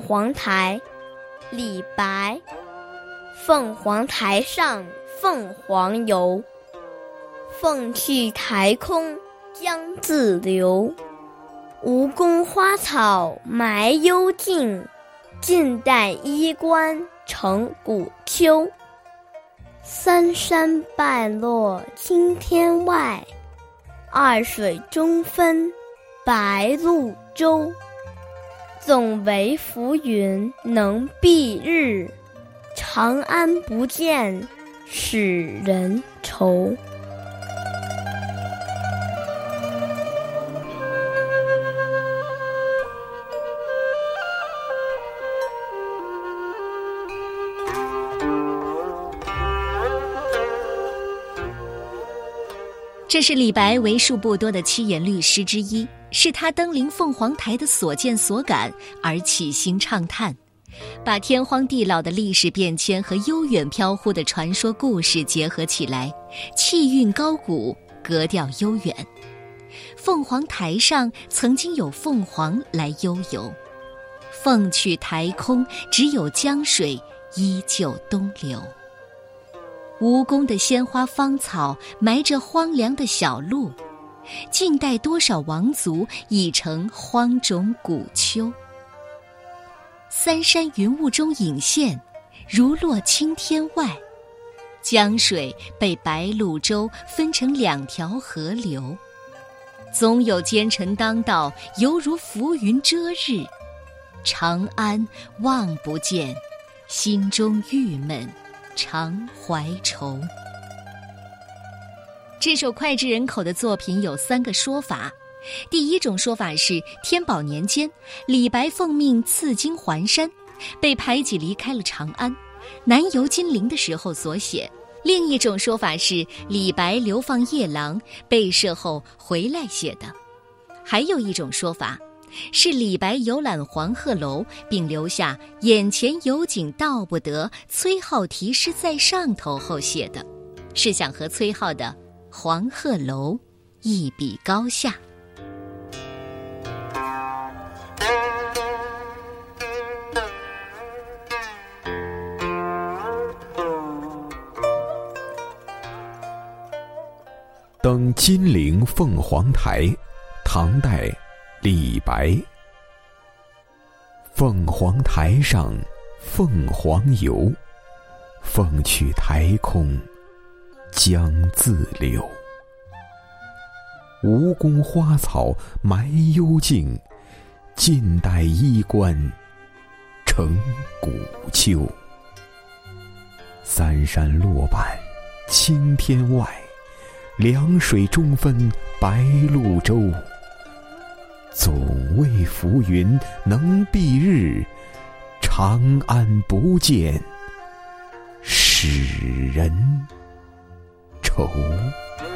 凰台，李白。凤凰台上凤凰游，凤去台空江自流。吴宫花草埋幽径，晋代衣冠成古丘。三山半落青天外，二水中分白鹭洲。总为浮云能蔽日，长安不见使人愁。这是李白为数不多的七言律诗之一，是他登临凤凰台的所见所感而起心畅叹，把天荒地老的历史变迁和悠远飘忽的传说故事结合起来，气韵高古，格调悠远。凤凰台上曾经有凤凰来悠游，凤去台空，只有江水依旧东流。吴宫的鲜花芳草埋着荒凉的小路，近代多少王族已成荒冢古丘。三山云雾中隐现，如落青天外。江水被白鹭洲分成两条河流，总有奸臣当道，犹如浮云遮日。长安望不见，心中郁闷。常怀愁。这首脍炙人口的作品有三个说法：第一种说法是天宝年间，李白奉命赐金还山，被排挤离开了长安，南游金陵的时候所写；另一种说法是李白流放夜郎，被赦后回来写的；还有一种说法。是李白游览黄鹤楼，并留下“眼前有景道不得，崔颢题诗在上头”后写的，是想和崔颢的《黄鹤楼》一比高下。登金陵凤凰台，唐代。李白，凤凰台上凤凰游，凤去台空江自流。吴宫花草埋幽径，晋代衣冠成古丘。三山落半青天外，两水中分白鹭洲。总为浮云能蔽日，长安不见使人愁。